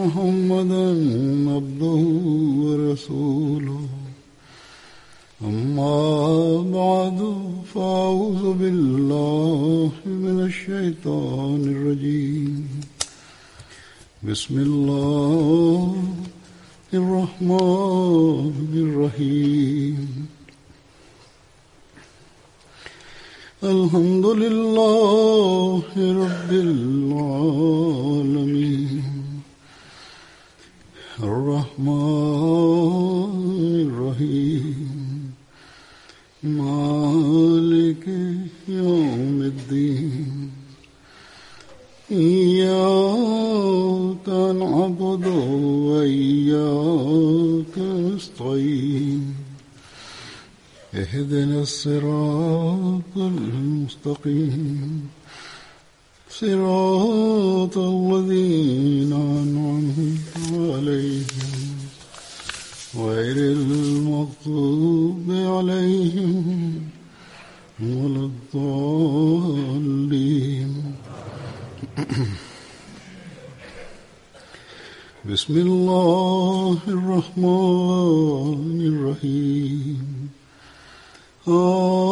محمدا عبده ورسوله. أما بعد فأعوذ بالله من الشيطان الرجيم. بسم الله الرحمن الرحيم. الحمد لله رب العالمين. الرحمن الرحيم. مالك يوم الدين. إياك نعبد وإياك نستعين. اهدنا الصراط المستقيم. صراط الذين أنعمت عليهم غير المغضوب عليهم ولا الضالين. بسم الله الرحمن الرحيم. آمين.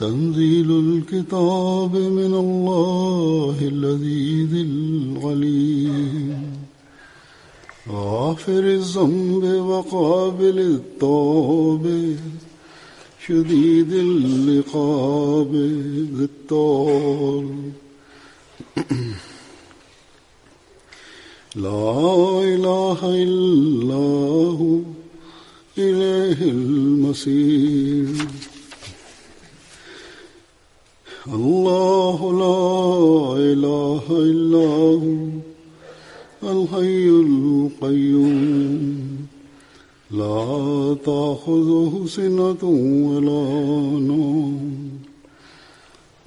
تنزيل الكتاب من الله الذي العليم. غافر الذنب وقابل التوب. شديد العقاب ذي الطول. لا إله إلا هو إليه المصير. الله لا إله إلا هو الحي القيوم. لا تأخذه سنة ولا نوم.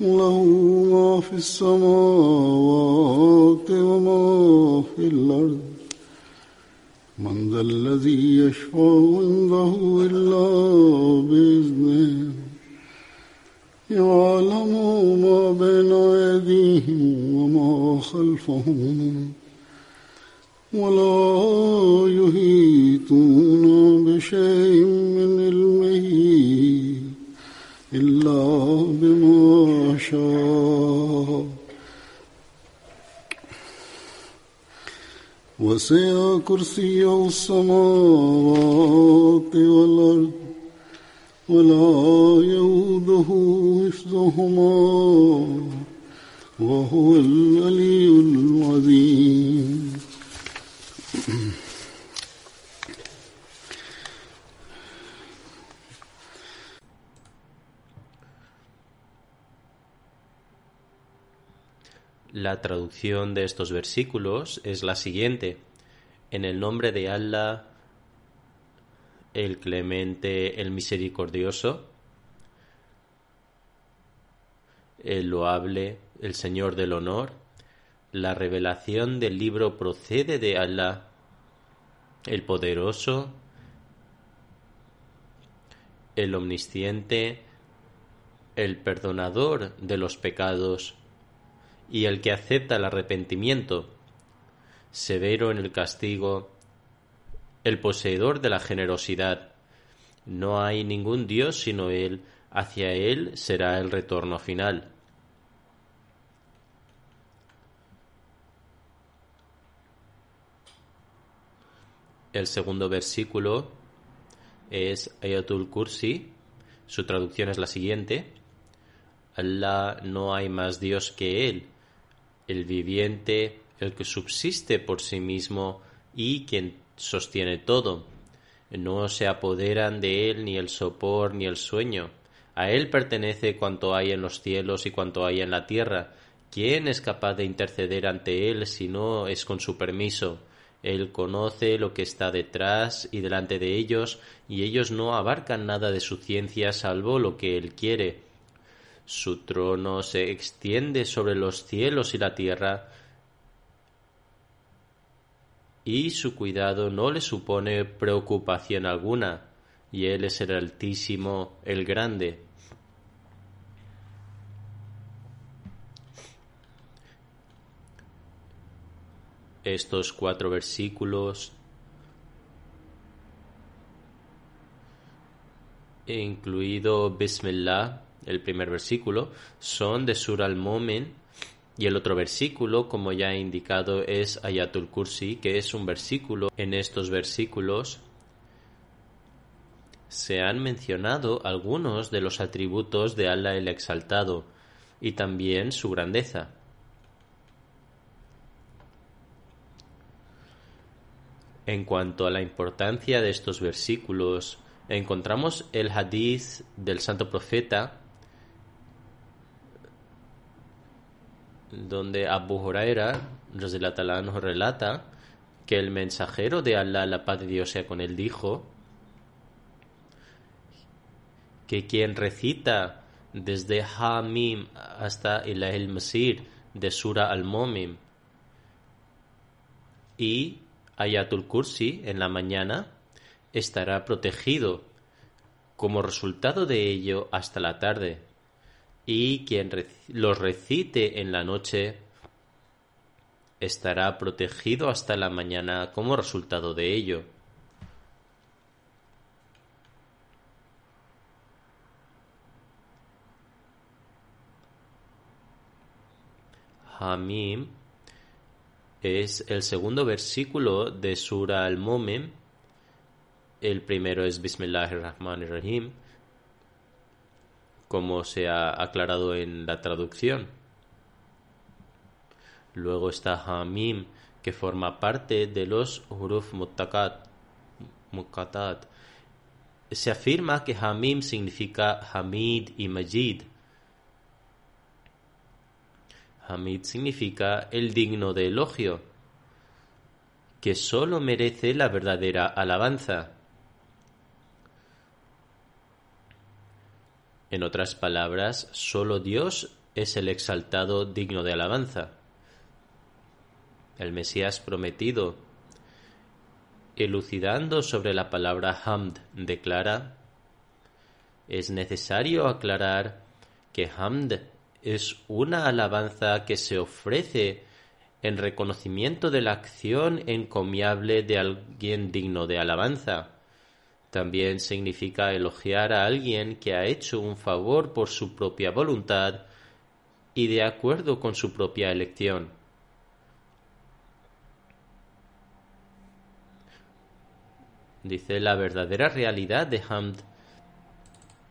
له ما في السماوات وما في الأرض. من ذا الذي يشفع عنده إلا بإذنه. يعلم ما بين أيديهم وما خلفهم ولا يهيتون بشيء من علمه إلا بما شاء. وسع كرسيه السماوات والأرض ولا يؤوده حفظهما وهو العلي العظيم La traducción de estos versículos es la siguiente. En el nombre de Allah, el clemente, el misericordioso, el loable, el Señor del honor, la revelación del libro procede de Allah, el poderoso, el omnisciente, el perdonador de los pecados, y el que acepta el arrepentimiento, severo en el castigo, el poseedor de la generosidad. No hay ningún Dios sino Él, hacia Él será el retorno final. El segundo versículo es Ayatul Kursi, su traducción es la siguiente. Allah no hay más Dios que Él, el viviente, el que subsiste por sí mismo y quien sostiene todo. No se apoderan de él ni el sopor ni el sueño. A él pertenece cuanto hay en los cielos y cuanto hay en la tierra. ¿quién es capaz de interceder ante Él si no es con su permiso? Él conoce lo que está detrás y delante de ellos, y ellos no abarcan nada de su ciencia salvo lo que Él quiere. Su trono se extiende sobre los cielos y la tierra, y su cuidado no le supone preocupación alguna, y Él es el Altísimo, el Grande. Estos cuatro versículos incluido Bismillah, el primer versículo, son de Sur al-Momen y el otro versículo, como ya he indicado, es Ayatul Kursi, que es un versículo. En estos versículos se han mencionado algunos de los atributos de Allah el Exaltado y también su grandeza. En cuanto a la importancia de estos versículos, encontramos el hadith del santo profeta donde Abu Huraira nos relata que el mensajero de Allah, la paz de Dios sea con él, dijo que quien recita desde Hamim hasta el Masir de Sura al-Momim y Ayatul Kursi en la mañana estará protegido como resultado de ello hasta la tarde y quien los recite en la noche estará protegido hasta la mañana como resultado de ello. Hamim es el segundo versículo de Sura al-Mu'min. El primero es Bismillahirrahmanirrahim como se ha aclarado en la traducción. Luego está Hamim, que forma parte de los Huruf Muttakat, Se afirma que Hamim significa Hamid y Majid. Hamid significa el digno de elogio, que sólo merece la verdadera alabanza. En otras palabras, solo Dios es el exaltado digno de alabanza. El Mesías prometido, elucidando sobre la palabra hamd, declara, es necesario aclarar que hamd es una alabanza que se ofrece en reconocimiento de la acción encomiable de alguien digno de alabanza también significa elogiar a alguien que ha hecho un favor por su propia voluntad y de acuerdo con su propia elección. Dice la verdadera realidad de Hamd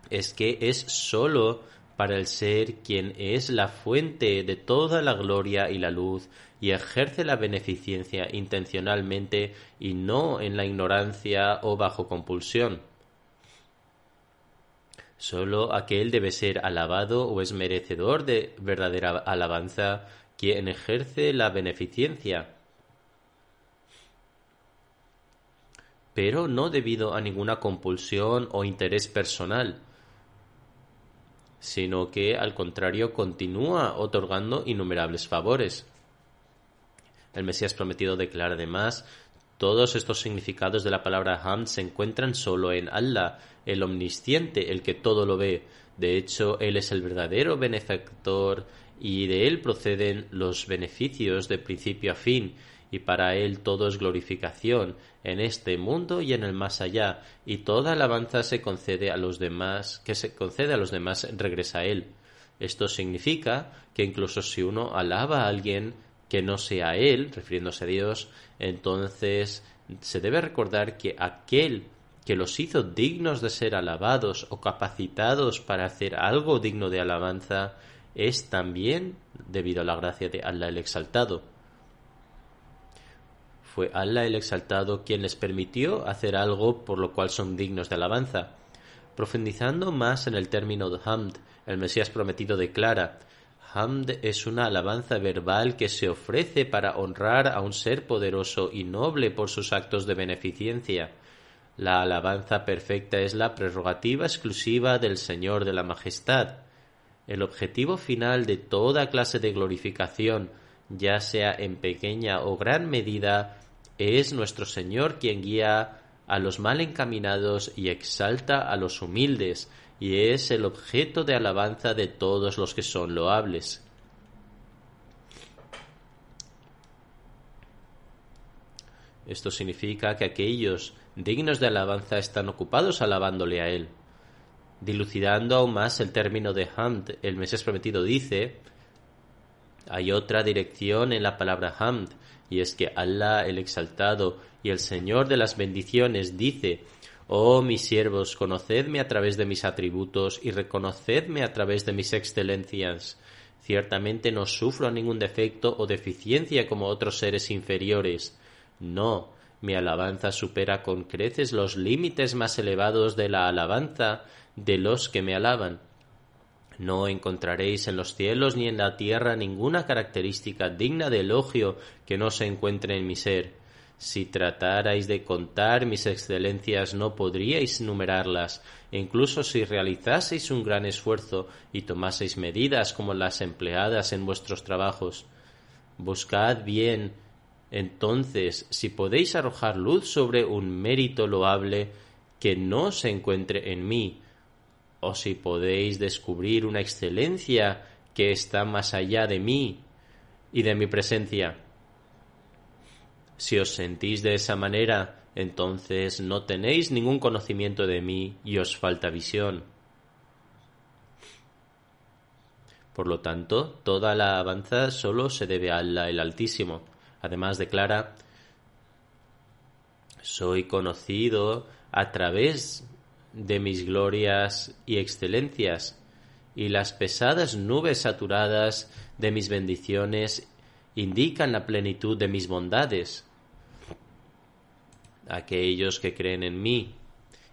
es que es sólo para el ser quien es la fuente de toda la gloria y la luz y ejerce la beneficencia intencionalmente y no en la ignorancia o bajo compulsión. Solo aquel debe ser alabado o es merecedor de verdadera alabanza quien ejerce la beneficencia. Pero no debido a ninguna compulsión o interés personal, sino que al contrario continúa otorgando innumerables favores. El Mesías prometido declara además todos estos significados de la palabra Hamd se encuentran solo en Allah, el omnisciente, el que todo lo ve. De hecho, Él es el verdadero benefactor y de Él proceden los beneficios de principio a fin, y para Él todo es glorificación en este mundo y en el más allá, y toda alabanza se concede a los demás, que se concede a los demás regresa a Él. Esto significa que incluso si uno alaba a alguien, que no sea Él, refiriéndose a Dios, entonces se debe recordar que aquel que los hizo dignos de ser alabados o capacitados para hacer algo digno de alabanza es también debido a la gracia de Allah el Exaltado. Fue Allah el Exaltado quien les permitió hacer algo por lo cual son dignos de alabanza. Profundizando más en el término de Hamd, el Mesías prometido declara Hamd es una alabanza verbal que se ofrece para honrar a un ser poderoso y noble por sus actos de beneficencia. La alabanza perfecta es la prerrogativa exclusiva del Señor de la Majestad. El objetivo final de toda clase de glorificación, ya sea en pequeña o gran medida, es nuestro Señor quien guía a los mal encaminados y exalta a los humildes, y es el objeto de alabanza de todos los que son loables. Esto significa que aquellos dignos de alabanza están ocupados alabándole a Él. Dilucidando aún más el término de Hamd, el Mesías prometido dice, hay otra dirección en la palabra Hamd, y es que Allah el Exaltado y el Señor de las bendiciones dice, Oh mis siervos, conocedme a través de mis atributos y reconocedme a través de mis excelencias. Ciertamente no sufro ningún defecto o deficiencia como otros seres inferiores. No, mi alabanza supera con creces los límites más elevados de la alabanza de los que me alaban. No encontraréis en los cielos ni en la tierra ninguna característica digna de elogio que no se encuentre en mi ser. Si tratarais de contar mis excelencias no podríais numerarlas, incluso si realizaseis un gran esfuerzo y tomaseis medidas como las empleadas en vuestros trabajos. Buscad bien entonces, si podéis arrojar luz sobre un mérito loable que no se encuentre en mí, o si podéis descubrir una excelencia que está más allá de mí y de mi presencia. Si os sentís de esa manera, entonces no tenéis ningún conocimiento de mí y os falta visión. Por lo tanto, toda la alabanza solo se debe a Allah el Altísimo. Además declara, soy conocido a través de mis glorias y excelencias, y las pesadas nubes saturadas de mis bendiciones indican la plenitud de mis bondades. Aquellos que creen en mí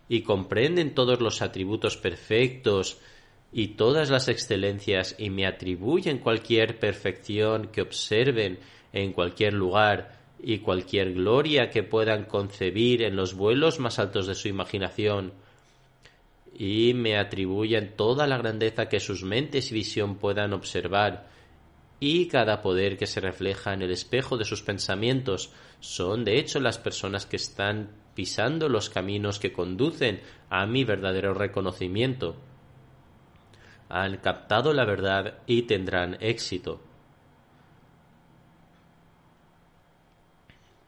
y comprenden todos los atributos perfectos y todas las excelencias y me atribuyen cualquier perfección que observen en cualquier lugar y cualquier gloria que puedan concebir en los vuelos más altos de su imaginación, y me atribuyen toda la grandeza que sus mentes y visión puedan observar, y cada poder que se refleja en el espejo de sus pensamientos son de hecho las personas que están pisando los caminos que conducen a mi verdadero reconocimiento. Han captado la verdad y tendrán éxito.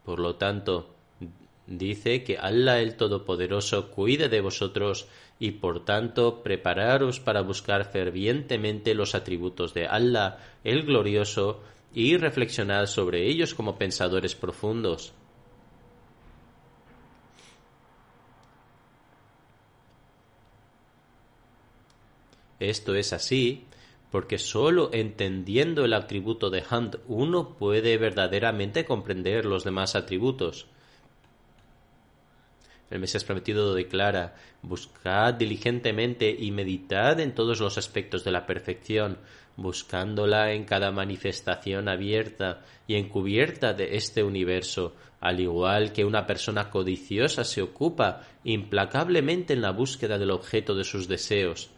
Por lo tanto, dice que Allah el Todopoderoso cuide de vosotros y por tanto prepararos para buscar fervientemente los atributos de Allah el Glorioso y reflexionad sobre ellos como pensadores profundos. Esto es así porque sólo entendiendo el atributo de Hunt uno puede verdaderamente comprender los demás atributos. El Mesías prometido declara, buscad diligentemente y meditad en todos los aspectos de la perfección, buscándola en cada manifestación abierta y encubierta de este universo, al igual que una persona codiciosa se ocupa implacablemente en la búsqueda del objeto de sus deseos.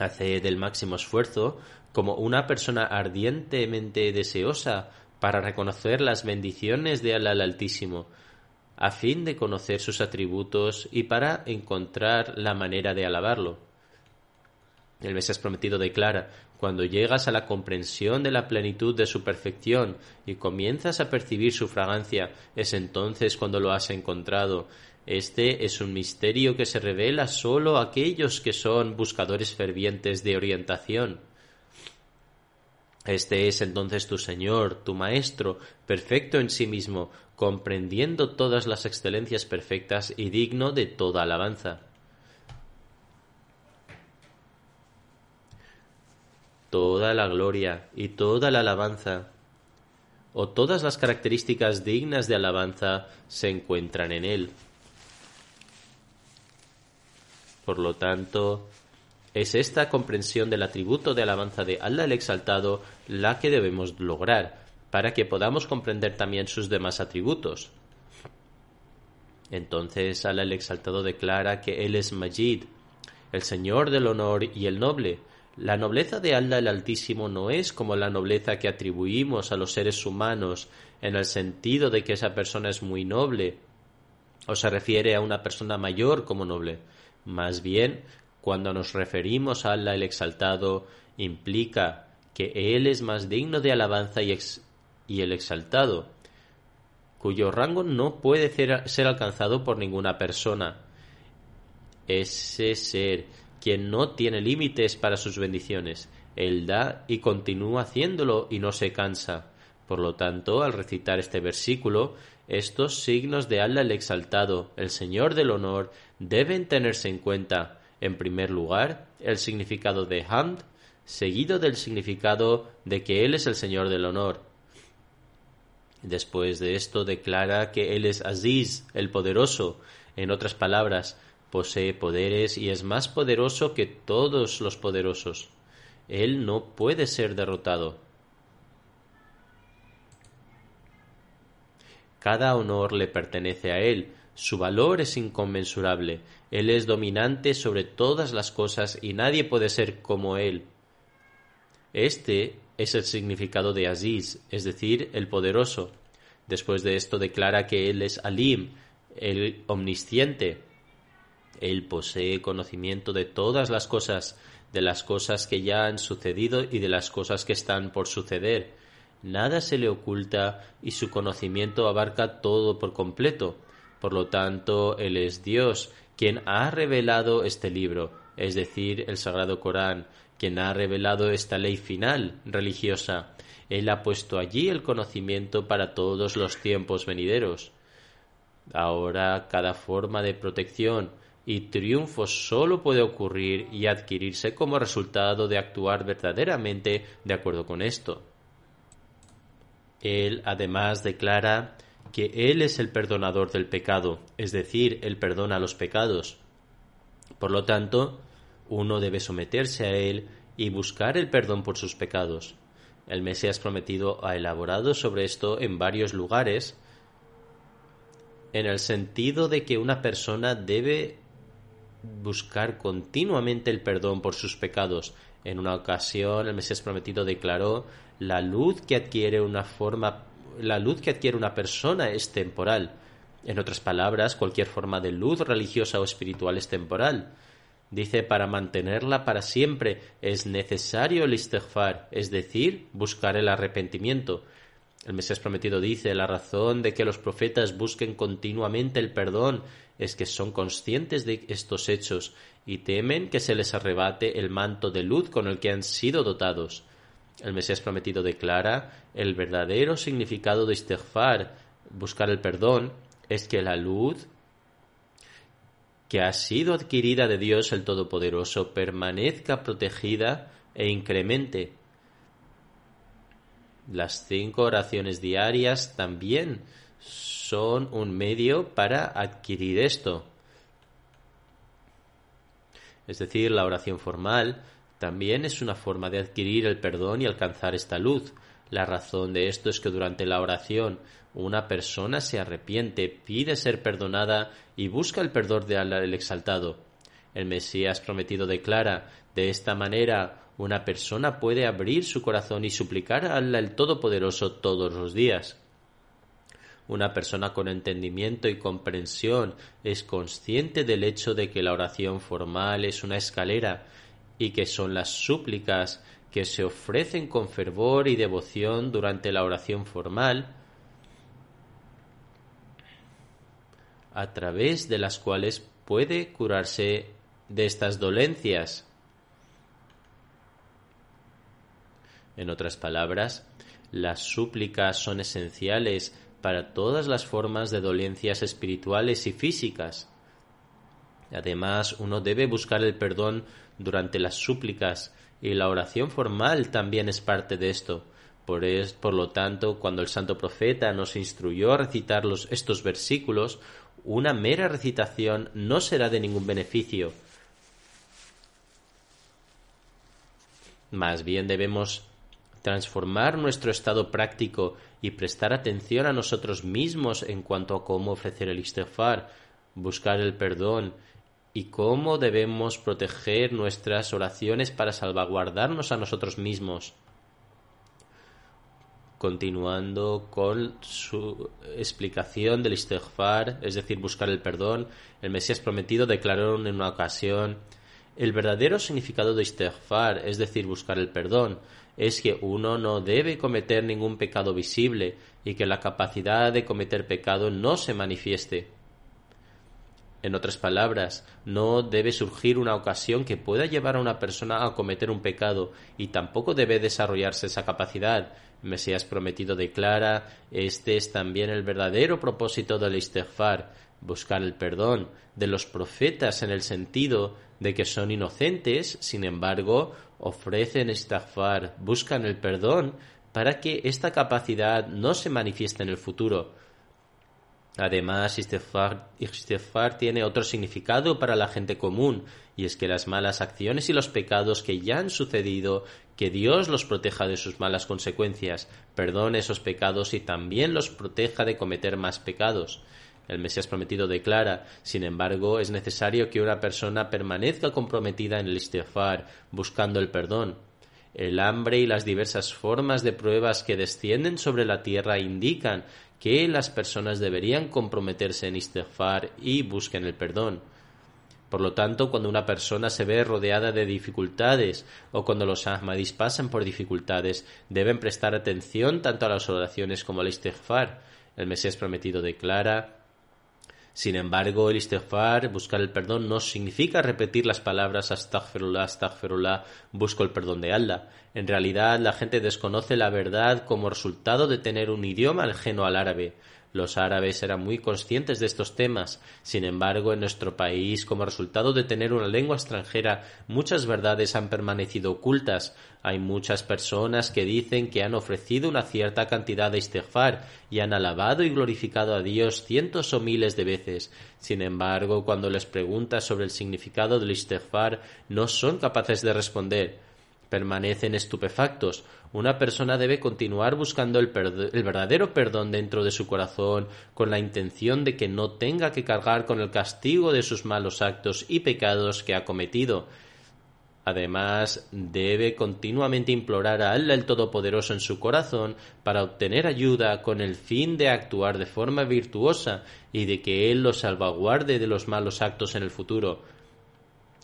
Hace del máximo esfuerzo como una persona ardientemente deseosa para reconocer las bendiciones de Allah el Altísimo, a fin de conocer sus atributos y para encontrar la manera de alabarlo. El Mesías prometido declara, cuando llegas a la comprensión de la plenitud de su perfección y comienzas a percibir su fragancia, es entonces cuando lo has encontrado, este es un misterio que se revela solo a aquellos que son buscadores fervientes de orientación. Este es entonces tu Señor, tu Maestro, perfecto en sí mismo, comprendiendo todas las excelencias perfectas y digno de toda alabanza. Toda la gloria y toda la alabanza, o todas las características dignas de alabanza, se encuentran en Él. Por lo tanto, Es esta comprensión del atributo de alabanza de Allah el Exaltado la que debemos lograr, para que podamos comprender también sus demás atributos. Entonces Allah el Exaltado declara que Él es Majid, el Señor del honor y el noble. La nobleza de Allah el Altísimo no es como la nobleza que atribuimos a los seres humanos en el sentido de que esa persona es muy noble o se refiere a una persona mayor como noble. Más bien, cuando nos referimos a Allah el Exaltado, implica que Él es más digno de alabanza y, el Exaltado, cuyo rango no puede ser alcanzado por ninguna persona. Ese ser quien no tiene límites para sus bendiciones. Él da y continúa haciéndolo y no se cansa. Por lo tanto, al recitar este versículo, estos signos de Allah el Exaltado, el Señor del Honor, deben tenerse en cuenta, en primer lugar, el significado de Hamd, seguido del significado de que Él es el Señor del Honor. Después de esto declara que Él es Aziz, el poderoso, en otras palabras, posee poderes y es más poderoso que todos los poderosos. Él no puede ser derrotado. Cada honor le pertenece a Él, su valor es inconmensurable, Él es dominante sobre todas las cosas y nadie puede ser como Él. Este es el significado de Aziz, es decir, el poderoso. Después de esto declara que Él es Alim, el omnisciente, él posee conocimiento de todas las cosas, de las cosas que ya han sucedido y de las cosas que están por suceder. Nada se le oculta y su conocimiento abarca todo por completo. Por lo tanto, Él es Dios, quien ha revelado este libro, es decir, el Sagrado Corán, quien ha revelado esta ley final religiosa. Él ha puesto allí el conocimiento para todos los tiempos venideros. Ahora cada forma de protección, y triunfo solo puede ocurrir y adquirirse como resultado de actuar verdaderamente de acuerdo con esto. Él además declara que Él es el perdonador del pecado, es decir, Él perdona los pecados. Por lo tanto, uno debe someterse a Él y buscar el perdón por sus pecados. El Mesías prometido ha elaborado sobre esto en varios lugares, en el sentido de que una persona debe buscar continuamente el perdón por sus pecados. En una ocasión el Mesías prometido declaró la luz que adquiere una forma la luz que adquiere una persona es temporal. En otras palabras, cualquier forma de luz religiosa o espiritual es temporal. Dice, para mantenerla para siempre es necesario el es decir, buscar el arrepentimiento. El Mesías prometido dice, la razón de que los profetas busquen continuamente el perdón es que son conscientes de estos hechos y temen que se les arrebate el manto de luz con el que han sido dotados. El Mesías prometido declara el verdadero significado de istighfar, buscar el perdón, es que la luz que ha sido adquirida de Dios el Todopoderoso permanezca protegida e incremente. Las cinco oraciones diarias también son un medio para adquirir esto. Es decir, la oración formal también es una forma de adquirir el perdón y alcanzar esta luz. La razón de esto es que durante la oración una persona se arrepiente, pide ser perdonada y busca el perdón de Allah el Exaltado. El Mesías prometido declara, de esta manera una persona puede abrir su corazón y suplicar a Allah el Todopoderoso todos los días. Una persona con entendimiento y comprensión es consciente del hecho de que la oración formal es una escalera y que son las súplicas que se ofrecen con fervor y devoción durante la oración formal, a través de las cuales puede curarse de estas dolencias. En otras palabras, las súplicas son esenciales para todas las formas de dolencias espirituales y físicas. Además, uno debe buscar el perdón durante las súplicas y la oración formal también es parte de esto. Por, por lo tanto, cuando el santo profeta nos instruyó a recitar estos versículos, una mera recitación no será de ningún beneficio. Más bien debemos transformar nuestro estado práctico y prestar atención a nosotros mismos en cuanto a cómo ofrecer el istighfar, buscar el perdón y cómo debemos proteger nuestras oraciones para salvaguardarnos a nosotros mismos. Continuando con su explicación del istighfar, es decir, buscar el perdón, el Mesías prometido declaró en una ocasión el verdadero significado de istighfar, es decir, buscar el perdón, es que uno no debe cometer ningún pecado visible y que la capacidad de cometer pecado no se manifieste. En otras palabras, no debe surgir una ocasión que pueda llevar a una persona a cometer un pecado y tampoco debe desarrollarse esa capacidad. Mesías prometido declara, este es también el verdadero propósito del istighfar, buscar el perdón de los profetas en el sentido de que son inocentes, sin embargo, ofrecen istighfar, buscan el perdón para que esta capacidad no se manifieste en el futuro. Además, istighfar, tiene otro significado para la gente común, y es que las malas acciones y los pecados que ya han sucedido, que Dios los proteja de sus malas consecuencias, perdone esos pecados y también los proteja de cometer más pecados. El Mesías prometido declara, sin embargo, es necesario que una persona permanezca comprometida en el istighfar, buscando el perdón. El hambre y las diversas formas de pruebas que descienden sobre la tierra indican que las personas deberían comprometerse en istighfar y busquen el perdón. Por lo tanto, cuando una persona se ve rodeada de dificultades o cuando los ahmadis pasan por dificultades, deben prestar atención tanto a las oraciones como al istighfar. El Mesías prometido declara sin embargo, el istighfar, buscar el perdón, no significa repetir las palabras astaghfirullah, astaghfirullah, busco el perdón de Allah. En realidad, la gente desconoce la verdad como resultado de tener un idioma ajeno al árabe. Los árabes eran muy conscientes de estos temas. Sin embargo, en nuestro país, como resultado de tener una lengua extranjera, muchas verdades han permanecido ocultas. Hay muchas personas que dicen que han ofrecido una cierta cantidad de istighfar y han alabado y glorificado a Dios cientos o miles de veces. Sin embargo, cuando les preguntas sobre el significado del istighfar, no son capaces de responder permanecen estupefactos. Una persona debe continuar buscando el, verdadero perdón dentro de su corazón con la intención de que no tenga que cargar con el castigo de sus malos actos y pecados que ha cometido. Además, debe continuamente implorar a Allah el Todopoderoso en su corazón para obtener ayuda con el fin de actuar de forma virtuosa y de que Él lo salvaguarde de los malos actos en el futuro.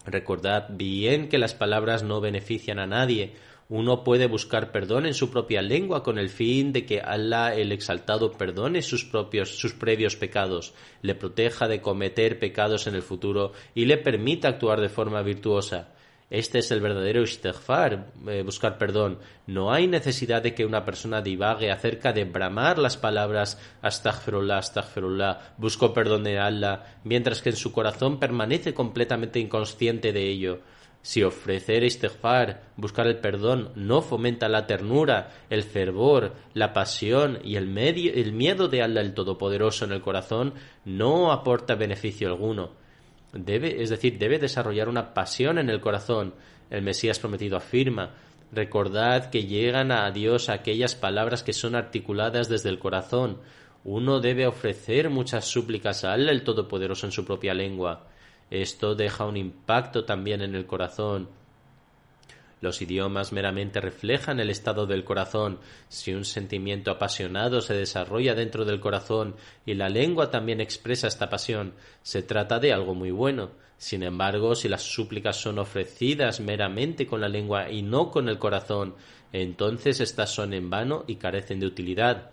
Recordad bien que las palabras no benefician a nadie. Uno puede buscar perdón en su propia lengua con el fin de que Allah el exaltado perdone sus propios sus previos pecados, le proteja de cometer pecados en el futuro y le permita actuar de forma virtuosa. Este es el verdadero istighfar, eh, buscar perdón. No hay necesidad de que una persona divague acerca de bramar las palabras astaghfirullah, astaghfirullah, busco perdón de Allah, mientras que en su corazón permanece completamente inconsciente de ello. Si ofrecer istighfar, buscar el perdón, no fomenta la ternura, el fervor, la pasión y el, el miedo de Allah el Todopoderoso en el corazón, no aporta beneficio alguno. Debe, es decir, debe desarrollar una pasión en el corazón. El Mesías prometido afirma, recordad que llegan a Dios aquellas palabras que son articuladas desde el corazón. Uno debe ofrecer muchas súplicas a Allah el Todopoderoso en su propia lengua. Esto deja un impacto también en el corazón los idiomas meramente reflejan el estado del corazón. Si un sentimiento apasionado se desarrolla dentro del corazón y la lengua también expresa esta pasión, se trata de algo muy bueno. Sin embargo, si las súplicas son ofrecidas meramente con la lengua y no con el corazón, entonces éstas son en vano y carecen de utilidad.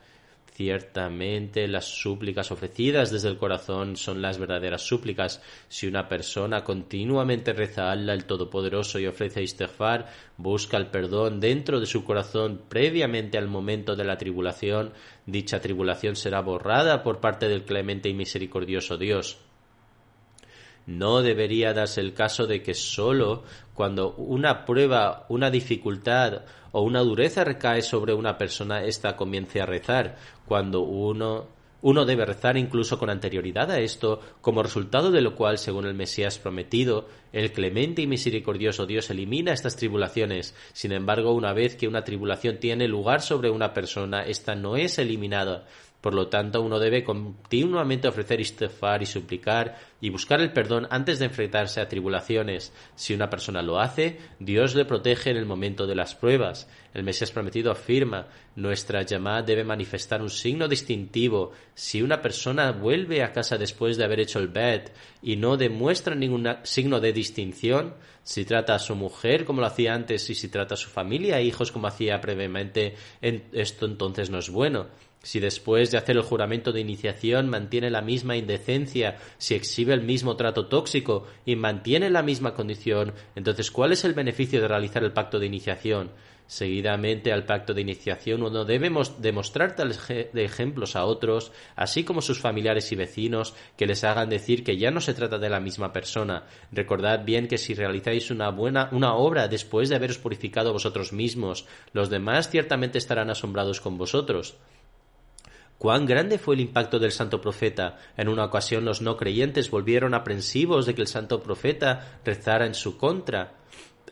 Ciertamente las súplicas ofrecidas desde el corazón son las verdaderas súplicas. Si una persona continuamente reza Allah el Todopoderoso y ofrece istighfar, busca el perdón dentro de su corazón previamente al momento de la tribulación, dicha tribulación será borrada por parte del clemente y misericordioso Dios. No debería darse el caso de que sólo cuando una prueba, una dificultad o una dureza recae sobre una persona, ésta comience a rezar. Cuando uno Uno debe rezar incluso con anterioridad a esto, como resultado de lo cual, según el Mesías prometido, el clemente y misericordioso Dios elimina estas tribulaciones. Sin embargo, una vez que una tribulación tiene lugar sobre una persona, ésta no es eliminada. Por lo tanto, uno debe continuamente ofrecer istighfar y suplicar y buscar el perdón antes de enfrentarse a tribulaciones. Si una persona lo hace, Dios le protege en el momento de las pruebas. El Mesías prometido afirma, nuestra llamada debe manifestar un signo distintivo. Si una persona vuelve a casa después de haber hecho el bet y no demuestra ningún signo de distinción, si trata a su mujer como lo hacía antes y si trata a su familia e hijos como hacía previamente, esto entonces no es bueno. Si después de hacer el juramento de iniciación mantiene la misma indecencia, si exhibe el mismo trato tóxico y mantiene la misma condición, entonces ¿cuál es el beneficio de realizar el pacto de iniciación? Seguidamente al pacto de iniciación uno debe demostrar tales de ejemplos a otros, así como sus familiares y vecinos, que les hagan decir que ya no se trata de la misma persona. Recordad bien que si realizáis una buena una obra después de haberos purificado vosotros mismos, los demás ciertamente estarán asombrados con vosotros. Cuán grande fue el impacto del santo profeta. En una ocasión los no creyentes volvieron aprensivos de que el santo profeta rezara en su contra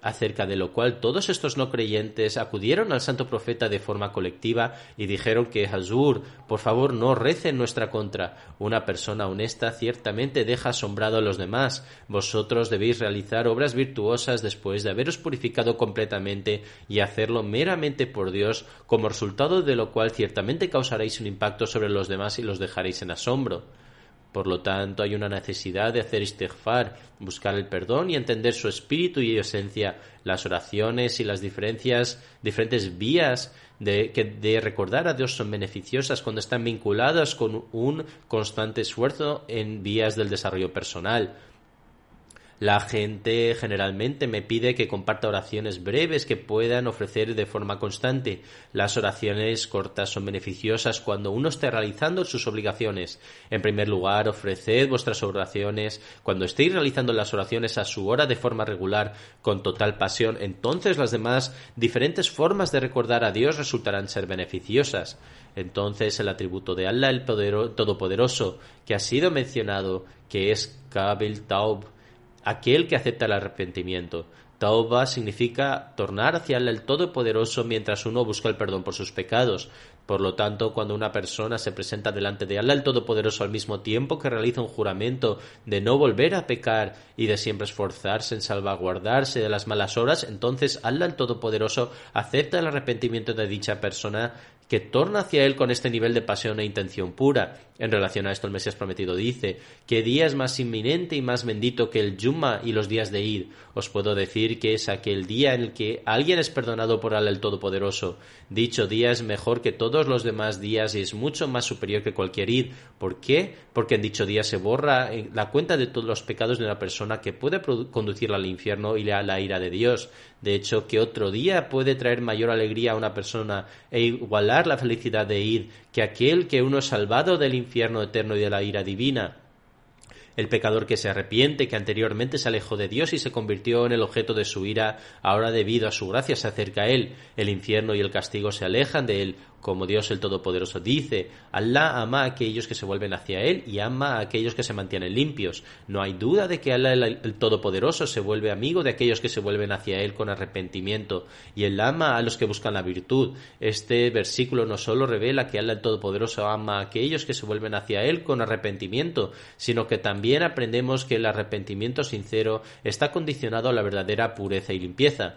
acerca de lo cual todos estos no creyentes acudieron al santo profeta de forma colectiva y dijeron que Hazur, por favor no rece en nuestra contra. Una persona honesta ciertamente deja asombrado a los demás. Vosotros debéis realizar obras virtuosas después de haberos purificado completamente y hacerlo meramente por Dios, como resultado de lo cual ciertamente causaréis un impacto sobre los demás y los dejaréis en asombro. Por lo tanto, hay una necesidad de hacer istighfar, buscar el perdón y entender su espíritu y esencia, las oraciones y las diferencias, diferentes vías de, que, de recordar a Dios son beneficiosas cuando están vinculadas con un constante esfuerzo en vías del desarrollo personal. La gente generalmente me pide que comparta oraciones breves que puedan ofrecer de forma constante. Las oraciones cortas son beneficiosas cuando uno esté realizando sus obligaciones. En primer lugar, ofreced vuestras oraciones cuando estéis realizando las oraciones a su hora de forma regular, con total pasión. Entonces las demás diferentes formas de recordar a Dios resultarán ser beneficiosas. Entonces el atributo de Allah el Todopoderoso que ha sido mencionado, que es Kabil Taub, aquel que acepta el arrepentimiento. Tauba significa tornar hacia el Todopoderoso mientras uno busca el perdón por sus pecados. Por lo tanto, cuando una persona se presenta delante de Allah el Todopoderoso al mismo tiempo que realiza un juramento de no volver a pecar y de siempre esforzarse en salvaguardarse de las malas horas, entonces Allah el Todopoderoso acepta el arrepentimiento de dicha persona que torna hacia él con este nivel de pasión e intención pura. En relación a esto, el Mesías prometido dice: ¿Qué día es más inminente y más bendito que el Yuma y los días de Id? Os puedo decir que es aquel día en el que alguien es perdonado por Allah el Todopoderoso. Dicho día es mejor que todos los demás días y es mucho más superior que cualquier Id. ¿Por qué? Porque en dicho día se borra eh, la cuenta de todos los pecados de una persona que puede conducirla al infierno y a la ira de Dios. De hecho, que otro día puede traer mayor alegría a una persona e igualar la felicidad de ir que aquel que uno es salvado del infierno eterno y de la ira divina. El pecador que se arrepiente, que anteriormente se alejó de Dios y se convirtió en el objeto de su ira, ahora debido a su gracia se acerca a él. El infierno y el castigo se alejan de él, como Dios el Todopoderoso dice, Allah ama a aquellos que se vuelven hacia Él y ama a aquellos que se mantienen limpios. No hay duda de que Allah el, Todopoderoso se vuelve amigo de aquellos que se vuelven hacia Él con arrepentimiento y Él ama a los que buscan la virtud. Este versículo no solo revela que Allah el Todopoderoso ama a aquellos que se vuelven hacia Él con arrepentimiento, sino que también aprendemos que el arrepentimiento sincero está condicionado a la verdadera pureza y limpieza.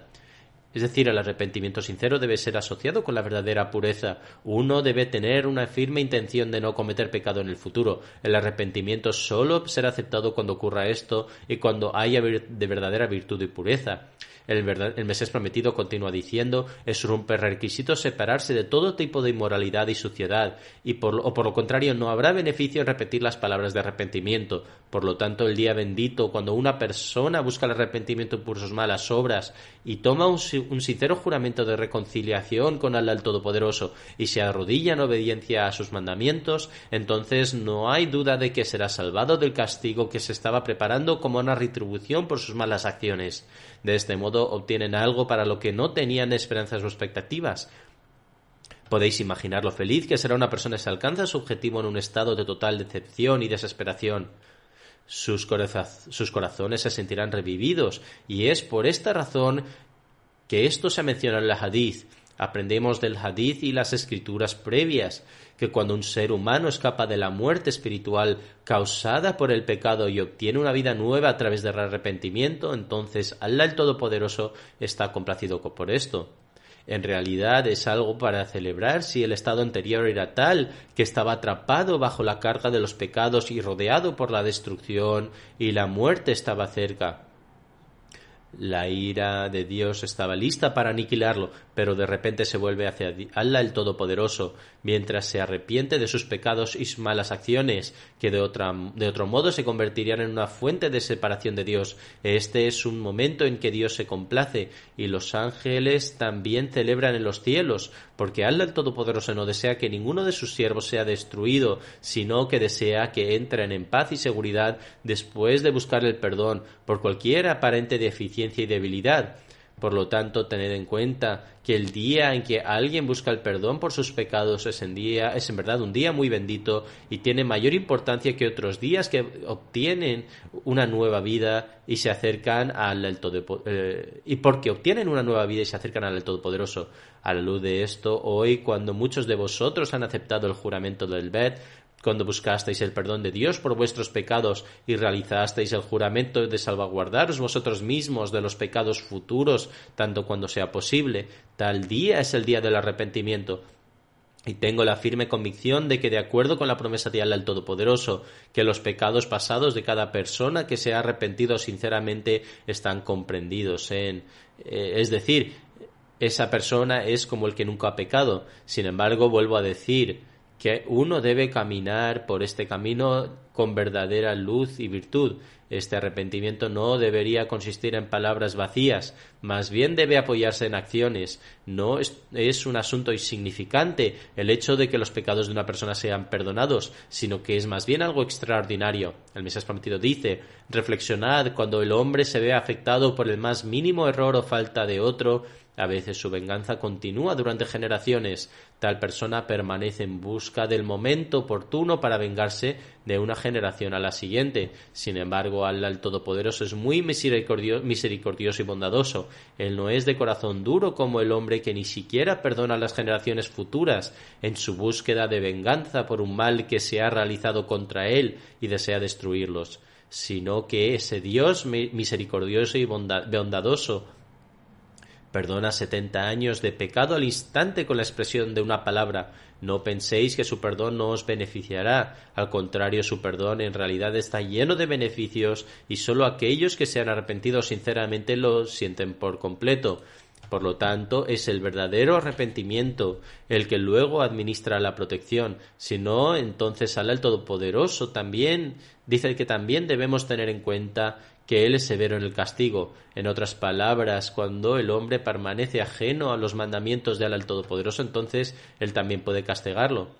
Es decir, el arrepentimiento sincero debe ser asociado con la verdadera pureza. Uno debe tener una firme intención de no cometer pecado en el futuro. El arrepentimiento solo será aceptado cuando ocurra esto y cuando haya de verdadera virtud y pureza. El, el Mesías prometido continúa diciendo, es un requisito separarse de todo tipo de inmoralidad y suciedad, y por, lo contrario no habrá beneficio en repetir las palabras de arrepentimiento. Por lo tanto, el día bendito, cuando una persona busca el arrepentimiento por sus malas obras y toma un, sincero juramento de reconciliación con Allah Todopoderoso y se arrodilla en obediencia a sus mandamientos, entonces no hay duda de que será salvado del castigo que se estaba preparando como una retribución por sus malas acciones. De este modo obtienen algo para lo que no tenían esperanzas o expectativas. Podéis imaginar lo feliz que será una persona si alcanza su objetivo en un estado de total decepción y desesperación. Sus, sus corazones se sentirán revividos y es por esta razón que esto se menciona en el hadith. Aprendemos del hadith y las escrituras previas que cuando un ser humano escapa de la muerte espiritual causada por el pecado y obtiene una vida nueva a través del arrepentimiento, entonces Allah el Todopoderoso está complacido por esto. En realidad es algo para celebrar si el estado anterior era tal que estaba atrapado bajo la carga de los pecados y rodeado por la destrucción y la muerte estaba cerca. La ira de Dios estaba lista para aniquilarlo, pero de repente se vuelve hacia Allah el Todopoderoso, mientras se arrepiente de sus pecados y malas acciones, que de, otra, de otro modo se convertirían en una fuente de separación de Dios. Este es un momento en que Dios se complace, y los ángeles también celebran en los cielos, porque Allah el Todopoderoso no desea que ninguno de sus siervos sea destruido, sino que desea que entren en paz y seguridad después de buscar el perdón por cualquier aparente deficiencia y debilidad. Por lo tanto, tened en cuenta que el día en que alguien busca el perdón por sus pecados es en, día, es en verdad un día muy bendito y tiene mayor importancia que otros días que obtienen una nueva vida y se acercan al eh, y porque obtienen una nueva vida y se acercan al Todopoderoso. A la luz de esto, hoy, cuando muchos de vosotros han aceptado el juramento del Bet, cuando buscasteis el perdón de Dios por vuestros pecados y realizasteis el juramento de salvaguardaros vosotros mismos de los pecados futuros, tanto cuando sea posible, tal día es el día del arrepentimiento. Y tengo la firme convicción de que, de acuerdo con la promesa de el Todopoderoso, que los pecados pasados de cada persona que se ha arrepentido sinceramente están comprendidos en. Eh, es decir, esa persona es como el que nunca ha pecado. Sin embargo, vuelvo a decir, que uno debe caminar por este camino con verdadera luz y virtud. Este arrepentimiento no debería consistir en palabras vacías, más bien debe apoyarse en acciones. No es, un asunto insignificante el hecho de que los pecados de una persona sean perdonados, sino que es más bien algo extraordinario. El Mesías prometido dice, reflexionad cuando el hombre se ve afectado por el más mínimo error o falta de otro, a veces su venganza continúa durante generaciones. Tal persona permanece en busca del momento oportuno para vengarse de una generación a la siguiente. Sin embargo, Allah el Todopoderoso es muy misericordioso y bondadoso. Él no es de corazón duro como el hombre que ni siquiera perdona a las generaciones futuras en su búsqueda de venganza por un mal que se ha realizado contra él y desea destruirlos, sino que ese Dios misericordioso y bondadoso Perdona setenta años de pecado al instante con la expresión de una palabra. No penséis que su perdón no os beneficiará. Al contrario, su perdón en realidad está lleno de beneficios y sólo aquellos que se han arrepentido sinceramente lo sienten por completo. Por lo tanto, es el verdadero arrepentimiento el que luego administra la protección. Si no, entonces al el Todopoderoso también dice que también debemos tener en cuenta que Él es severo en el castigo. En otras palabras, cuando el hombre permanece ajeno a los mandamientos de Al Todopoderoso, entonces Él también puede castigarlo.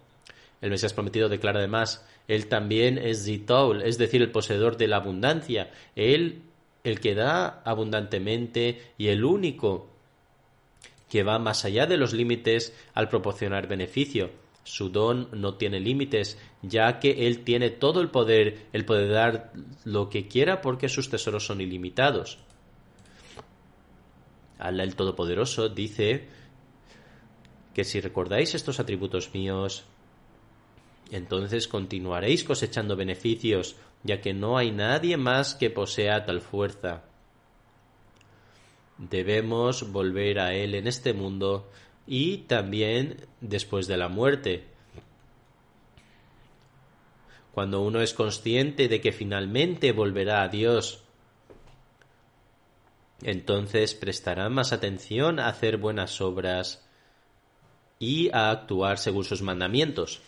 El Mesías prometido declara además, Él también es Zitaul, es decir, el poseedor de la abundancia. Él, el que da abundantemente y el único que va más allá de los límites al proporcionar beneficio. Su don no tiene límites, ya que Él tiene todo el poder, el poder dar lo que quiera porque sus tesoros son ilimitados. Allah el Todopoderoso dice que si recordáis estos atributos míos, entonces continuaréis cosechando beneficios, ya que no hay nadie más que posea tal fuerza. Debemos volver a Él en este mundo y también después de la muerte. Cuando uno es consciente de que finalmente volverá a Dios, entonces prestará más atención a hacer buenas obras y a actuar según sus mandamientos.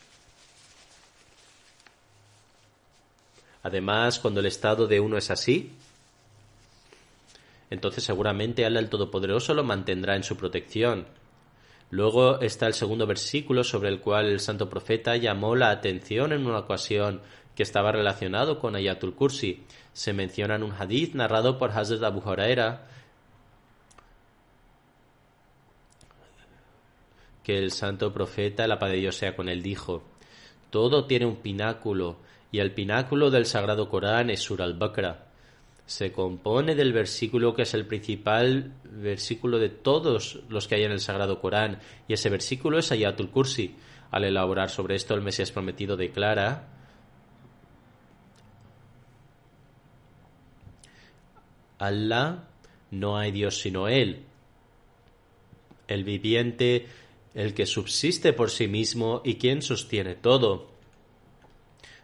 Además, cuando el estado de uno es así, entonces seguramente Allah el Todopoderoso lo mantendrá en su protección Luego está el segundo versículo sobre el cual el santo profeta llamó la atención en una ocasión que estaba relacionado con Ayatul Kursi. Se menciona en un hadith narrado por Hazrat Abu Huraira que el santo profeta, la paz de Dios sea con él, dijo, todo tiene un pináculo, y el pináculo del sagrado Corán es Sur al-Bakra. Se compone del versículo que es el principal versículo de todos los que hay en el sagrado Corán, y ese versículo es Ayatul Kursi. Al elaborar sobre esto, el Mesías prometido declara Allah no hay Dios sino Él, el viviente, el que subsiste por sí mismo y quien sostiene todo.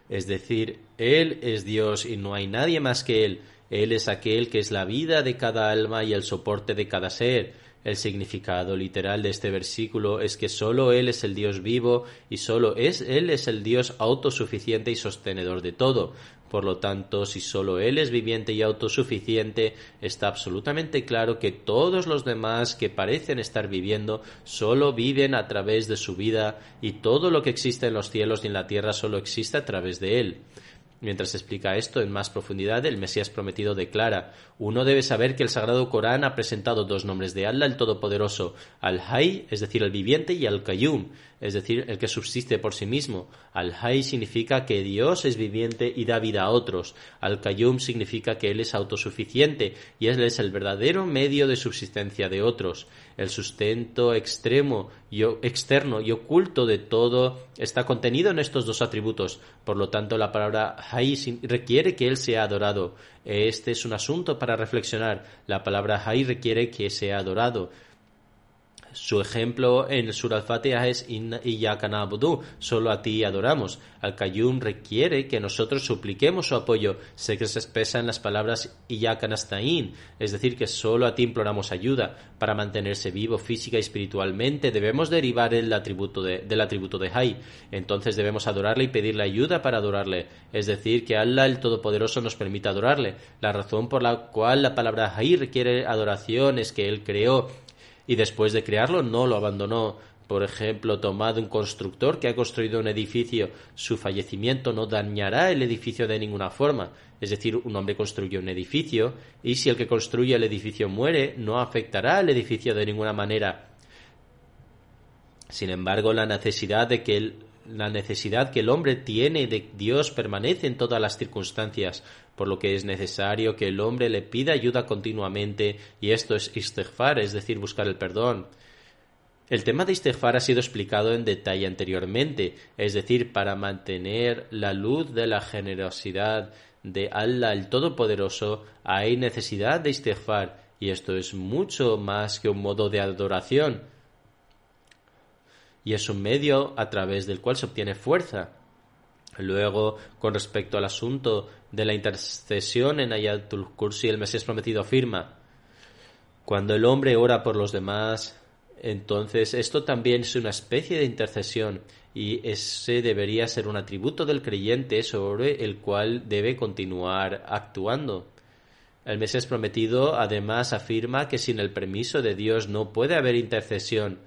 Es decir, Él es Dios y no hay nadie más que Él. Él es aquel que es la vida de cada alma y el soporte de cada ser. El significado literal de este versículo es que solo Él es el Dios vivo y solo es Él es el Dios autosuficiente y sostenedor de todo. Por lo tanto, si solo Él es viviente y autosuficiente, está absolutamente claro que todos los demás que parecen estar viviendo solo viven a través de su vida y todo lo que existe en los cielos y en la tierra solo existe a través de Él. Mientras explica esto en más profundidad, el Mesías prometido declara, uno debe saber que el Sagrado Corán ha presentado dos nombres de Allah el Todopoderoso, Al-Hay, es decir, el viviente, y Al-Qayyum, es decir, el que subsiste por sí mismo. Al-Hay significa que Dios es viviente y da vida a otros. Al-Qayyum significa que Él es autosuficiente y Él es el verdadero medio de subsistencia de otros. El sustento extremo y externo y oculto de todo está contenido en estos dos atributos. Por lo tanto, la palabra Hay requiere que Él sea adorado. Este es un asunto para reflexionar. La palabra Hay requiere que sea adorado. Su ejemplo en el Sur al-Fatiha es Inna na'budu, solo a ti adoramos. Al-Qayyum requiere que nosotros supliquemos su apoyo, sé que se expresa en las palabras Iyyaka nasta'in, es decir, que solo a ti imploramos ayuda. Para mantenerse vivo física y espiritualmente debemos derivar el atributo de, del atributo de Hay. Entonces debemos adorarle y pedirle ayuda para adorarle, es decir, que Allah el Todopoderoso nos permita adorarle. La razón por la cual la palabra Hay requiere adoración es que Él creó y después de crearlo no lo abandonó. Por ejemplo, tomado un constructor que ha construido un edificio, su fallecimiento no dañará el edificio de ninguna forma. Es decir, un hombre construye un edificio y si el que construye el edificio muere, no afectará al edificio de ninguna manera. Sin embargo, la necesidad de que el, la necesidad que el hombre tiene de Dios permanece en todas las circunstancias, por lo que es necesario que el hombre le pida ayuda continuamente, y esto es istighfar, es decir, buscar el perdón. El tema de istighfar ha sido explicado en detalle anteriormente, es decir, para mantener la luz de la generosidad de Allah el Todopoderoso hay necesidad de istighfar, y esto es mucho más que un modo de adoración, y es un medio a través del cual se obtiene fuerza. Luego, con respecto al asunto de la intercesión en Ayatul Kursi, el Mesías prometido afirma, cuando el hombre ora por los demás, entonces esto también es una especie de intercesión y ese debería ser un atributo del creyente sobre el cual debe continuar actuando. El Mesías prometido además afirma que sin el permiso de Dios no puede haber intercesión,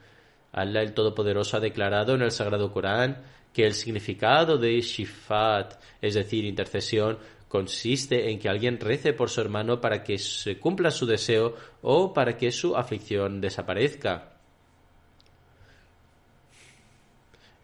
Allah el Todopoderoso ha declarado en el Sagrado Corán que el significado de shifat, es decir, intercesión, consiste en que alguien rece por su hermano para que se cumpla su deseo o para que su aflicción desaparezca.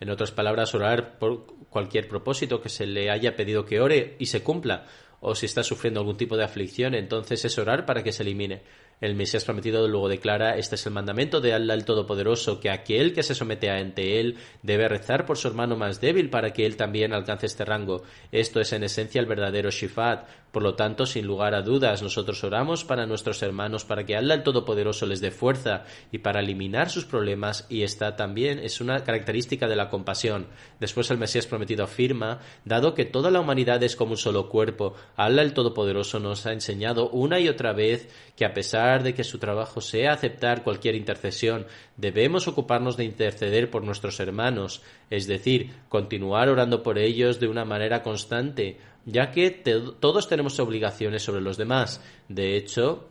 En otras palabras, orar por cualquier propósito que se le haya pedido que ore y se cumpla, o si está sufriendo algún tipo de aflicción, entonces es orar para que se elimine. El Mesías prometido luego declara, este es el mandamiento de Allah el Todopoderoso, que aquel que se somete ante él debe rezar por su hermano más débil para que él también alcance este rango. Esto es en esencia el verdadero shifat. Por lo tanto, sin lugar a dudas, nosotros oramos para nuestros hermanos para que Allah el Todopoderoso les dé fuerza y para eliminar sus problemas y esta también es una característica de la compasión. Después el Mesías prometido afirma, dado que toda la humanidad es como un solo cuerpo, Allah el Todopoderoso nos ha enseñado una y otra vez que a pesar de que su trabajo sea aceptar cualquier intercesión, debemos ocuparnos de interceder por nuestros hermanos, es decir, continuar orando por ellos de una manera constante, ya que todos tenemos obligaciones sobre los demás. De hecho,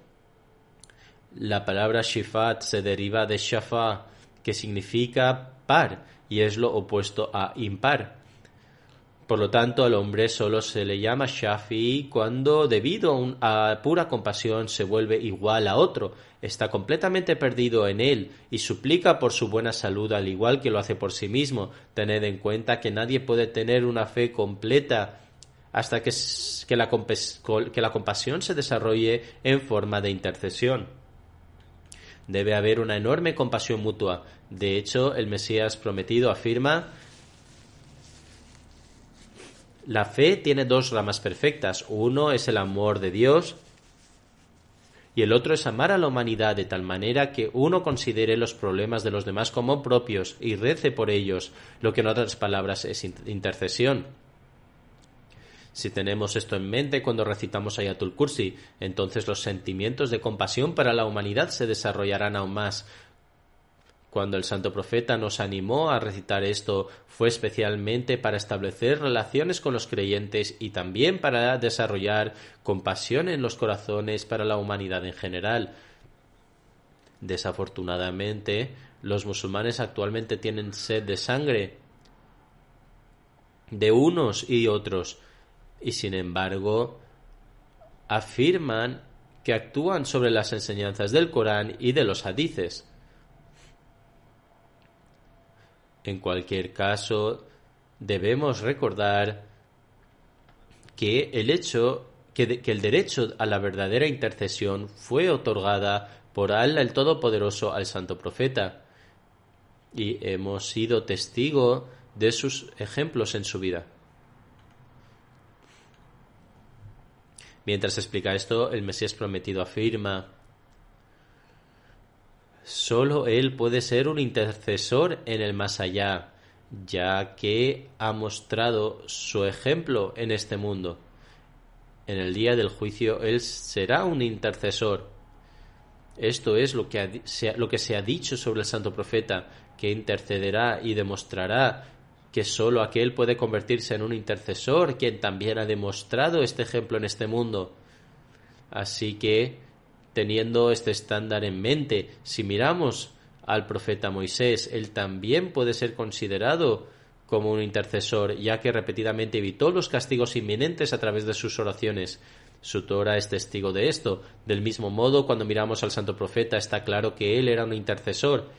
la palabra shifat se deriva de shafa, que significa par, y es lo opuesto a impar. Por lo tanto, al hombre solo se le llama Shafi cuando, debido a, pura compasión, se vuelve igual a otro, está completamente perdido en él y suplica por su buena salud al igual que lo hace por sí mismo. Tened en cuenta que nadie puede tener una fe completa hasta que la compasión se desarrolle en forma de intercesión. Debe haber una enorme compasión mutua. De hecho, el Mesías prometido afirma la fe tiene dos ramas perfectas. Uno es el amor de Dios y el otro es amar a la humanidad de tal manera que uno considere los problemas de los demás como propios y rece por ellos, lo que en otras palabras es in- intercesión. Si tenemos esto en mente cuando recitamos Ayatul Kursi, entonces los sentimientos de compasión para la humanidad se desarrollarán aún más. Cuando el santo profeta nos animó a recitar esto fue especialmente para establecer relaciones con los creyentes y también para desarrollar compasión en los corazones para la humanidad en general. Desafortunadamente, los musulmanes actualmente tienen sed de sangre de unos y otros y sin embargo afirman que actúan sobre las enseñanzas del Corán y de los hadices. En cualquier caso, debemos recordar que el hecho que, el derecho a la verdadera intercesión fue otorgada por Allah el Todopoderoso al Santo Profeta y hemos sido testigo de sus ejemplos en su vida. Mientras explica esto, el Mesías prometido afirma Solo Él puede ser un intercesor en el más allá, ya que ha mostrado su ejemplo en este mundo. En el día del juicio Él será un intercesor. Esto es lo que, se lo que se ha dicho sobre el santo profeta, que intercederá y demostrará que sólo aquel puede convertirse en un intercesor, quien también ha demostrado este ejemplo en este mundo. Así que, teniendo este estándar en mente, si miramos al profeta Moisés, él también puede ser considerado como un intercesor, ya que repetidamente evitó los castigos inminentes a través de sus oraciones. Su Torah es testigo de esto. Del mismo modo, cuando miramos al santo profeta, está claro que él era un intercesor.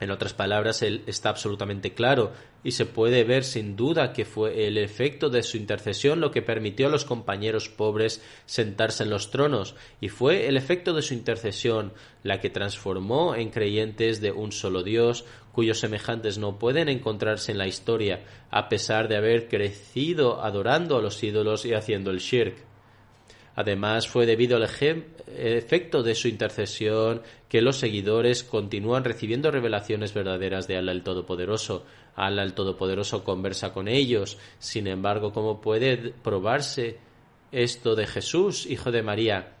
En otras palabras, él está absolutamente claro y se puede ver sin duda que fue el efecto de su intercesión lo que permitió a los compañeros pobres sentarse en los tronos y fue el efecto de su intercesión la que transformó en creyentes de un solo Dios cuyos semejantes no pueden encontrarse en la historia a pesar de haber crecido adorando a los ídolos y haciendo el shirk. Además, fue debido al efecto de su intercesión que los seguidores continúan recibiendo revelaciones verdaderas de Allah el Todopoderoso. Allah el Todopoderoso conversa con ellos. Sin embargo, ¿cómo puede probarse esto de Jesús, hijo de María?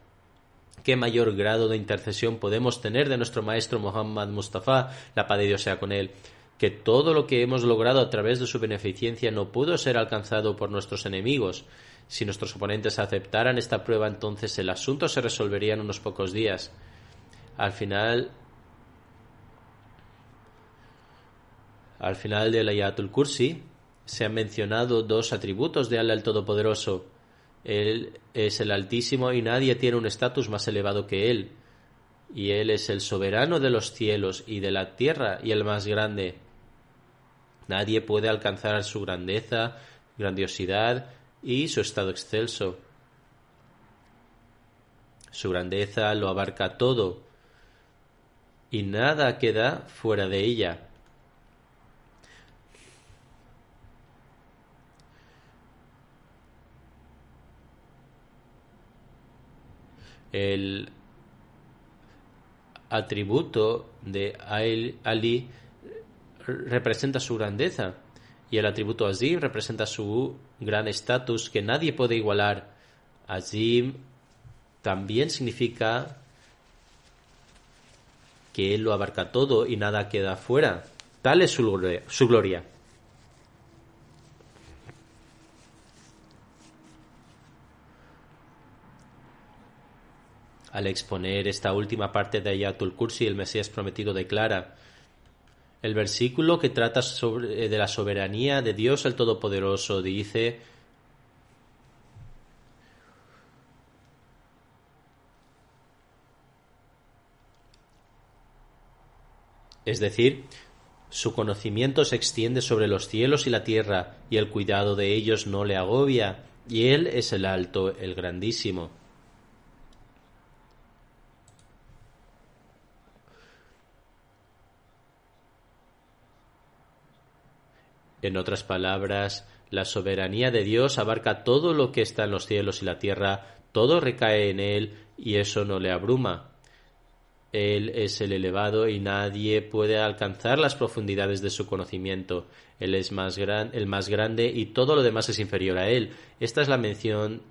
¿Qué mayor grado de intercesión podemos tener de nuestro maestro Muhammad Mustafa, la paz de Dios sea con él? Que todo lo que hemos logrado a través de su beneficencia no pudo ser alcanzado por nuestros enemigos. Si nuestros oponentes aceptaran esta prueba, entonces el asunto se resolvería en unos pocos días. Al final, al final del Ayatul Kursi se han mencionado dos atributos de Allah el Todopoderoso. Él es el Altísimo y nadie tiene un estatus más elevado que Él. Y Él es el soberano de los cielos y de la tierra y el más grande. Nadie puede alcanzar su grandeza, grandiosidad y su estado excelso. Su grandeza lo abarca todo y nada queda fuera de ella. El atributo de Ali representa su grandeza y el atributo Azim representa su gran estatus que nadie puede igualar. Azim también significa que Él lo abarca todo y nada queda fuera. Tal es su gloria. Su gloria. Al exponer esta última parte de Ayatul Kursi, el Mesías prometido declara: El versículo que trata sobre, de la soberanía de Dios el Todopoderoso dice Es decir, su conocimiento se extiende sobre los cielos y la tierra, y el cuidado de ellos no le agobia, y Él es el alto, el grandísimo. En otras palabras, la soberanía de Dios abarca todo lo que está en los cielos y la tierra, todo recae en Él y eso no le abruma. Él es el elevado y nadie puede alcanzar las profundidades de su conocimiento. Él es más gran, el más grande y todo lo demás es inferior a él. Esta es la mención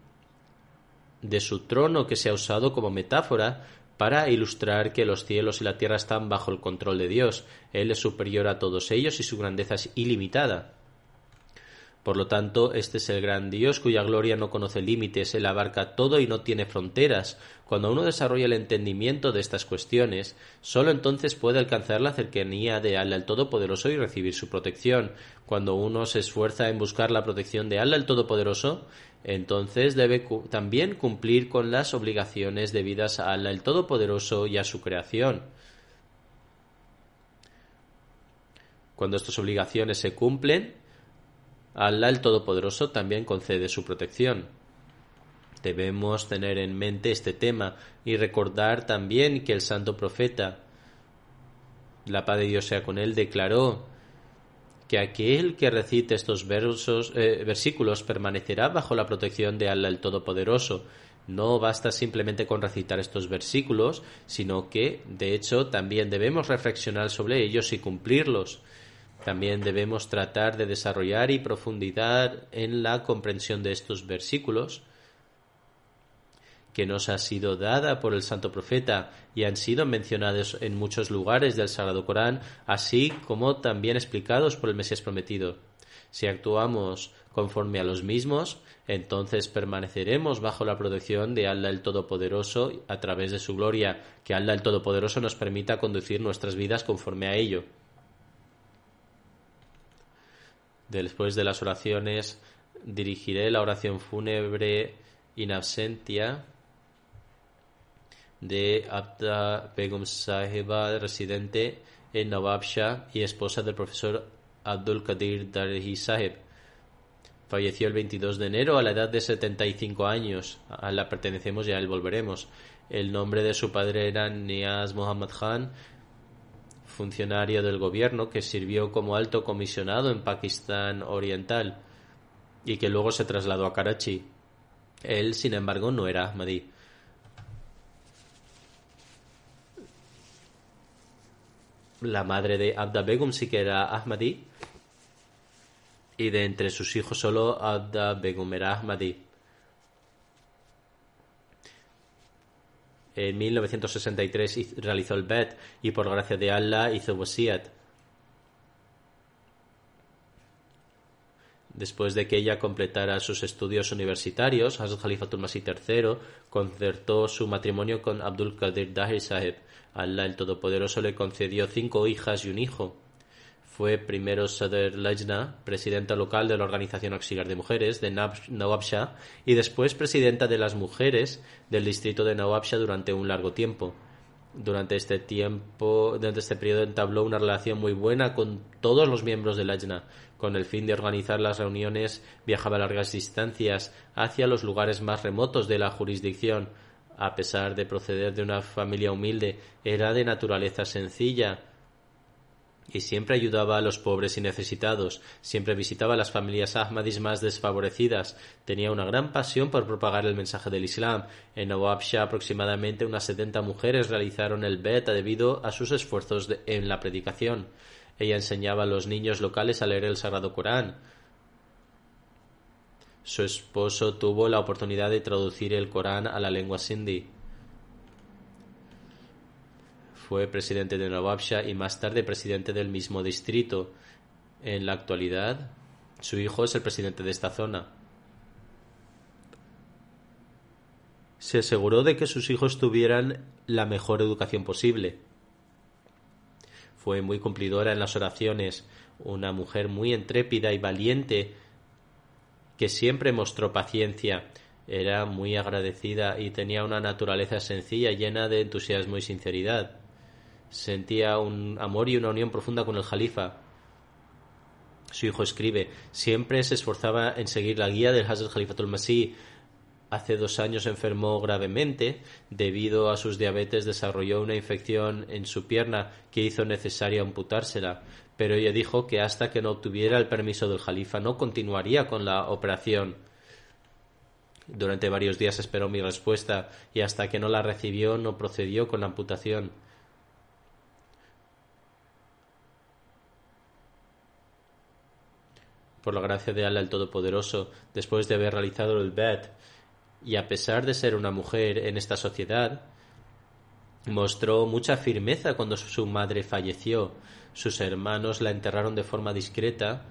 de su trono que se ha usado como metáfora para ilustrar que los cielos y la tierra están bajo el control de Dios. Él es superior a todos ellos y su grandeza es ilimitada. Por lo tanto, este es el gran Dios cuya gloria no conoce límites, Él abarca todo y no tiene fronteras. Cuando uno desarrolla el entendimiento de estas cuestiones, sólo entonces puede alcanzar la cercanía de Allah el Todopoderoso y recibir su protección. Cuando uno se esfuerza en buscar la protección de Allah el Todopoderoso, entonces debe también cumplir con las obligaciones debidas a Allah el Todopoderoso y a su creación. Cuando estas obligaciones se cumplen, Allah el Todopoderoso también concede su protección. Debemos tener en mente este tema y recordar también que el santo profeta, la paz de Dios sea con él, declaró que aquel que recite estos versos, eh, versículos permanecerá bajo la protección de Allah el Todopoderoso. No basta simplemente con recitar estos versículos, sino que, de hecho, también debemos reflexionar sobre ellos y cumplirlos. También debemos tratar de desarrollar y profundizar en la comprensión de estos versículos que nos ha sido dada por el santo profeta y han sido mencionados en muchos lugares del Sagrado Corán, así como también explicados por el Mesías prometido. Si actuamos conforme a los mismos, entonces permaneceremos bajo la protección de Allah el Todopoderoso a través de su gloria, que Allah el Todopoderoso nos permita conducir nuestras vidas conforme a ello. Después de las oraciones dirigiré la oración fúnebre in absentia de Abda Begum Sahiba, residente en Nawabshah y esposa del profesor Abdul Qadir Darhi Sahib. Falleció el 22 de enero a la edad de 75 años. A la pertenecemos y a él volveremos. El nombre de su padre era Niaz Muhammad Khan, funcionario del gobierno que sirvió como alto comisionado en Pakistán Oriental y que luego se trasladó a Karachi. Él, sin embargo, no era Ahmadi. La madre de Abda Begum sí que era Ahmadi y de entre sus hijos solo Abda Begum era Ahmadi. En 1963 realizó el Bet y por gracia de Allah hizo Wasiyat. Después de que ella completara sus estudios universitarios, Hazrat Khalifatul Masih III concertó su matrimonio con Abdul Qadir Dahir Sahib. Allah el Todopoderoso le concedió cinco hijas y un hijo. Fue primero Sadr Lajna, presidenta local de la Organización Auxiliar de Mujeres de Nawabshah, y después presidenta de las mujeres del distrito de Nawabshah durante un largo tiempo. Durante este tiempo, durante este periodo entabló una relación muy buena con todos los miembros de Lajna. Con el fin de organizar las reuniones, viajaba largas distancias hacia los lugares más remotos de la jurisdicción. A pesar de proceder de una familia humilde, era de naturaleza sencilla y siempre ayudaba a los pobres y necesitados, siempre visitaba las familias Ahmadis más desfavorecidas, tenía una gran pasión por propagar el mensaje del Islam. En Nawabshah aproximadamente unas setenta mujeres realizaron el beta debido a sus esfuerzos en la predicación. Ella enseñaba a los niños locales a leer el Sagrado Corán. Su esposo tuvo la oportunidad de traducir el Corán a la lengua sindhi. Fue presidente de Nawabshah y más tarde presidente del mismo distrito. En la actualidad, su hijo es el presidente de esta zona. Se aseguró de que sus hijos tuvieran la mejor educación posible. Fue muy cumplidora en las oraciones, una mujer muy intrépida y valiente que siempre mostró paciencia. Era muy agradecida y tenía una naturaleza sencilla llena de entusiasmo y sinceridad. Sentía un amor y una unión profunda con el Jalifa. Su hijo escribe, siempre se esforzaba en seguir la guía del Hazrat Khalifatul Masih. Hace dos años enfermó gravemente. Debido a sus diabetes desarrolló una infección en su pierna que hizo necesario amputársela. Pero ella dijo que hasta que no obtuviera el permiso del Jalifa no continuaría con la operación. Durante varios días esperó mi respuesta y hasta que no la recibió no procedió con la amputación. por la gracia de Allah el Todopoderoso, después de haber realizado el Bet, y a pesar de ser una mujer en esta sociedad, mostró mucha firmeza cuando su madre falleció. Sus hermanos la enterraron de forma discreta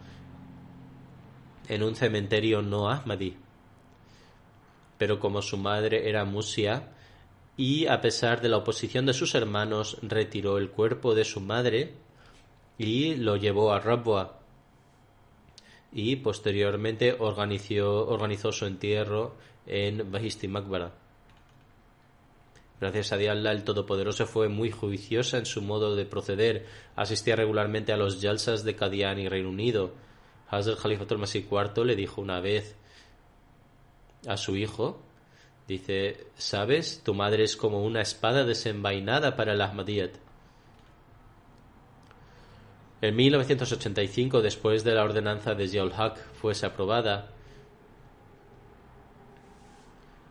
en un cementerio no Ahmadi. Pero como su madre era Musia, y a pesar de la oposición de sus hermanos, retiró el cuerpo de su madre y lo llevó a Rabwa, y posteriormente organizó, organizó su entierro en Bahisti Makbara. Gracias a Dios, el Todopoderoso fue muy juiciosa en su modo de proceder. Asistía regularmente a los jalsas de Kadian y Reino Unido. Hazrat Khalifatul Masih IV le dijo una vez a su hijo, dice, ¿sabes? Tu madre es como una espada desenvainada para el Ahmadiyyat. En 1985, después de la ordenanza de Haq fuese aprobada,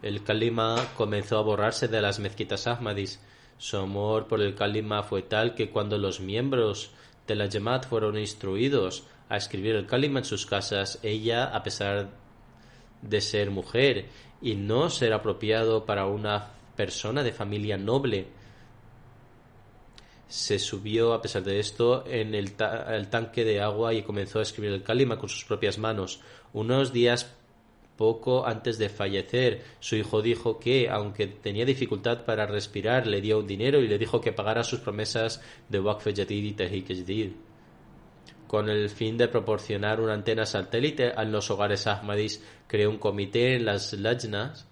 el kalima comenzó a borrarse de las mezquitas ahmadis. Su amor por el kalima fue tal que cuando los miembros de la Jamaat fueron instruidos a escribir el kalima en sus casas, ella, a pesar de ser mujer y no ser apropiado para una persona de familia noble, se subió a pesar de esto en el, tanque de agua y comenzó a escribir el kalima con sus propias manos. Unos días poco antes de fallecer, su hijo dijo que, aunque tenía dificultad para respirar, le dio un dinero y le dijo que pagara sus promesas de Waqf Jadid y Tahik Jadid. Con el fin de proporcionar una antena satélite a los hogares Ahmadis, creó un comité en las Lajnas,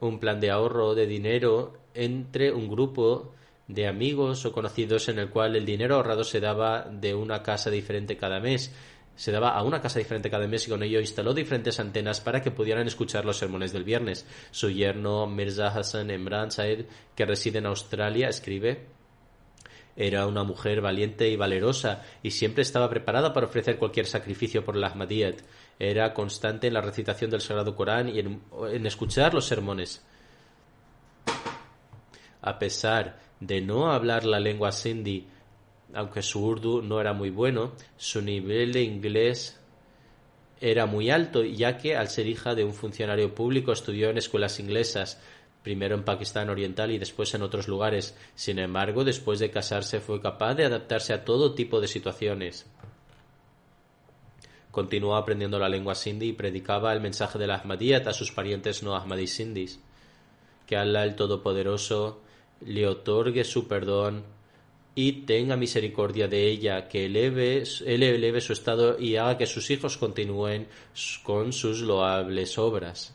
un plan de ahorro de dinero entre un grupo de amigos o conocidos en el cual el dinero ahorrado se daba de una casa diferente cada mes. Se daba a una casa diferente cada mes y con ello instaló diferentes antenas para que pudieran escuchar los sermones del viernes. Su yerno Mirza Hassan Emran que reside en Australia, escribe era una mujer valiente y valerosa y siempre estaba preparada para ofrecer cualquier sacrificio por la Ahmadiyyat. Era constante en la recitación del Sagrado Corán y en escuchar los sermones. A pesar de no hablar la lengua sindhi, aunque su urdu no era muy bueno, su nivel de inglés era muy alto, ya que al ser hija de un funcionario público estudió en escuelas inglesas, primero en Pakistán Oriental y después en otros lugares. Sin embargo, después de casarse fue capaz de adaptarse a todo tipo de situaciones. Continuó aprendiendo la lengua sindhi y predicaba el mensaje de la Ahmadiyyat a sus parientes no ahmadis sindis. Que Allah el Todopoderoso le otorgue su perdón y tenga misericordia de ella, que eleve, él eleve su estado y haga que sus hijos continúen con sus loables obras.